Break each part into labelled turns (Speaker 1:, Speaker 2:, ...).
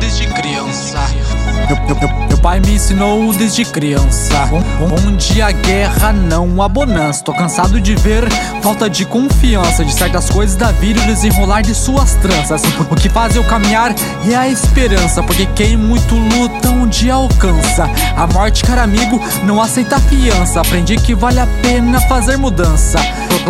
Speaker 1: Desde criança pai me ensinou desde criança. Onde a guerra não há bonança. Tô cansado de ver falta de confiança De certas coisas da vida e desenrolar de suas tranças. O que faz eu caminhar é a esperança Porque quem muito luta um dia alcança. A morte, cara amigo, não aceita fiança. Aprendi que vale a pena fazer mudança.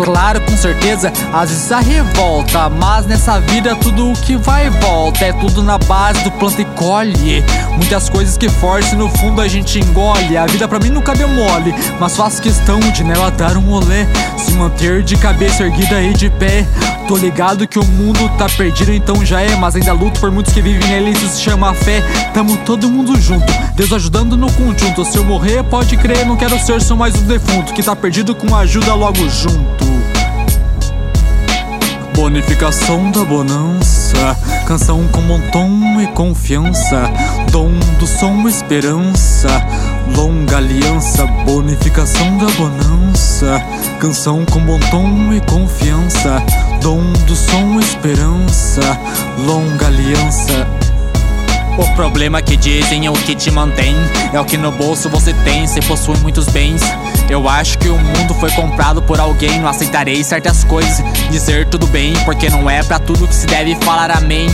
Speaker 1: Claro, com certeza, às vezes a revolta Mas nessa vida tudo o que vai e volta. É tudo na base do planta e colhe. Muitas coisas que force no fundo a gente engole. A vida pra mim nunca deu mole Mas faço questão de nela dar um olé Se manter de cabeça erguida e de pé. Tô ligado que o mundo tá perdido, então já é. Mas ainda luto por muitos que vivem nele, isso se chama fé. Tamo todo mundo junto, Deus ajudando no conjunto. Se eu morrer, pode crer, não quero ser só mais um defunto Que tá perdido com ajuda logo junto Bonificação da bonança, canção com bom tom e confiança, dom do som esperança, longa aliança, bonificação da bonança, canção com bom tom e confiança, dom do som esperança, longa aliança.
Speaker 2: O problema que dizem é o que te mantém. É o que no bolso você tem, se possui muitos bens Eu acho que o mundo foi comprado por alguém Não aceitarei certas coisas, dizer tudo bem Porque não é pra tudo que se deve falar amém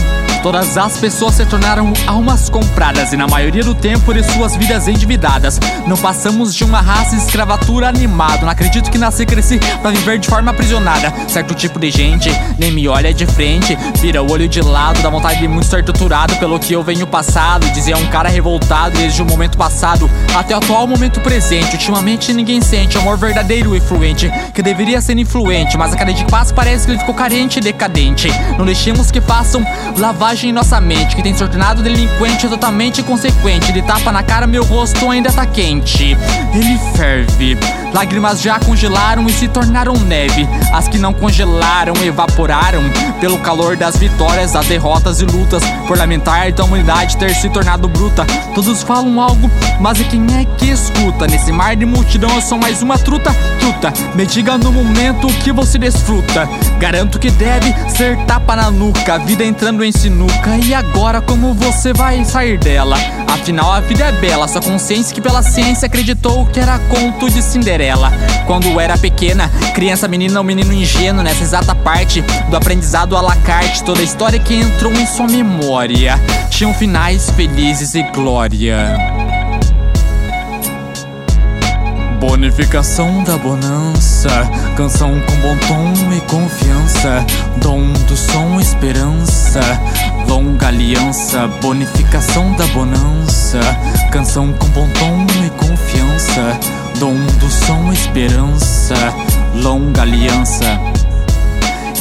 Speaker 2: Todas as pessoas se tornaram almas compradas e na maioria do tempo de suas vidas endividadas. Não passamos de uma raça escravatura animada. Não acredito que nasci e cresci pra viver de forma aprisionada. Certo tipo de gente nem me olha de frente, vira o olho de lado, dá vontade de muito ser torturado pelo que eu venho passado. Dizia um cara revoltado desde o momento passado até o atual momento presente. Ultimamente ninguém sente amor verdadeiro e fluente, que deveria ser influente, mas a cada dia que passa parece que ele ficou carente e decadente. Não deixemos que façam lavagem em nossa mente Que tem se tornado delinquente totalmente inconsequente. Ele tapa na cara, meu rosto ainda tá quente. Ele ferve. Lágrimas já congelaram e se tornaram neve. As que não congelaram evaporaram Pelo calor das vitórias, das derrotas e lutas. Por lamentar da humanidade ter se tornado bruta. Todos falam algo, mas é quem é que escuta? Nesse mar de multidão eu sou mais uma truta Truta, me diga no momento que você desfruta. Garanto que deve ser tapa na nuca. Vida entrando em sinuca. E agora como você vai sair dela? Afinal a vida é bela, sua consciência que pela ciência acreditou que era conto de Cinderela. Quando era pequena, criança, menina ou menino ingênuo. Nessa exata parte do aprendizado à la carte Toda a história que entrou em sua memória. Tinham finais felizes e glória Bonificação da bonança, canção com bom tom e confiança, dom do som esperança, longa aliança, bonificação da bonança, canção com bom tom e confiança, dom do som esperança, longa aliança.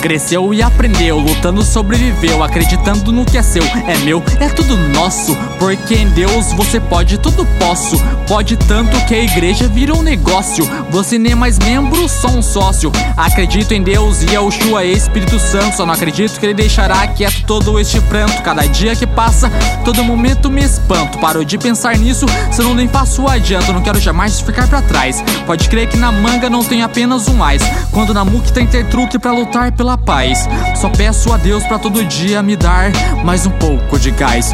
Speaker 2: Cresceu e aprendeu, lutando sobreviveu, acreditando no que é seu, é meu, é tudo nosso. Porque em Deus você pode, tudo posso. Pode tanto que a igreja vira um negócio. Você nem é mais membro, só um sócio. Acredito em Deus e ao Shua Espírito Santo. Só não acredito que ele deixará quieto todo este pranto. Cada dia que passa, todo momento me espanto. Paro de pensar nisso, se eu não nem faço adianto. Não quero jamais ficar para trás. Pode crer que na manga não tem apenas um mais. Quando na muque tem ter truque para lutar paz. Só peço a Deus para todo dia me dar mais um pouco de gás.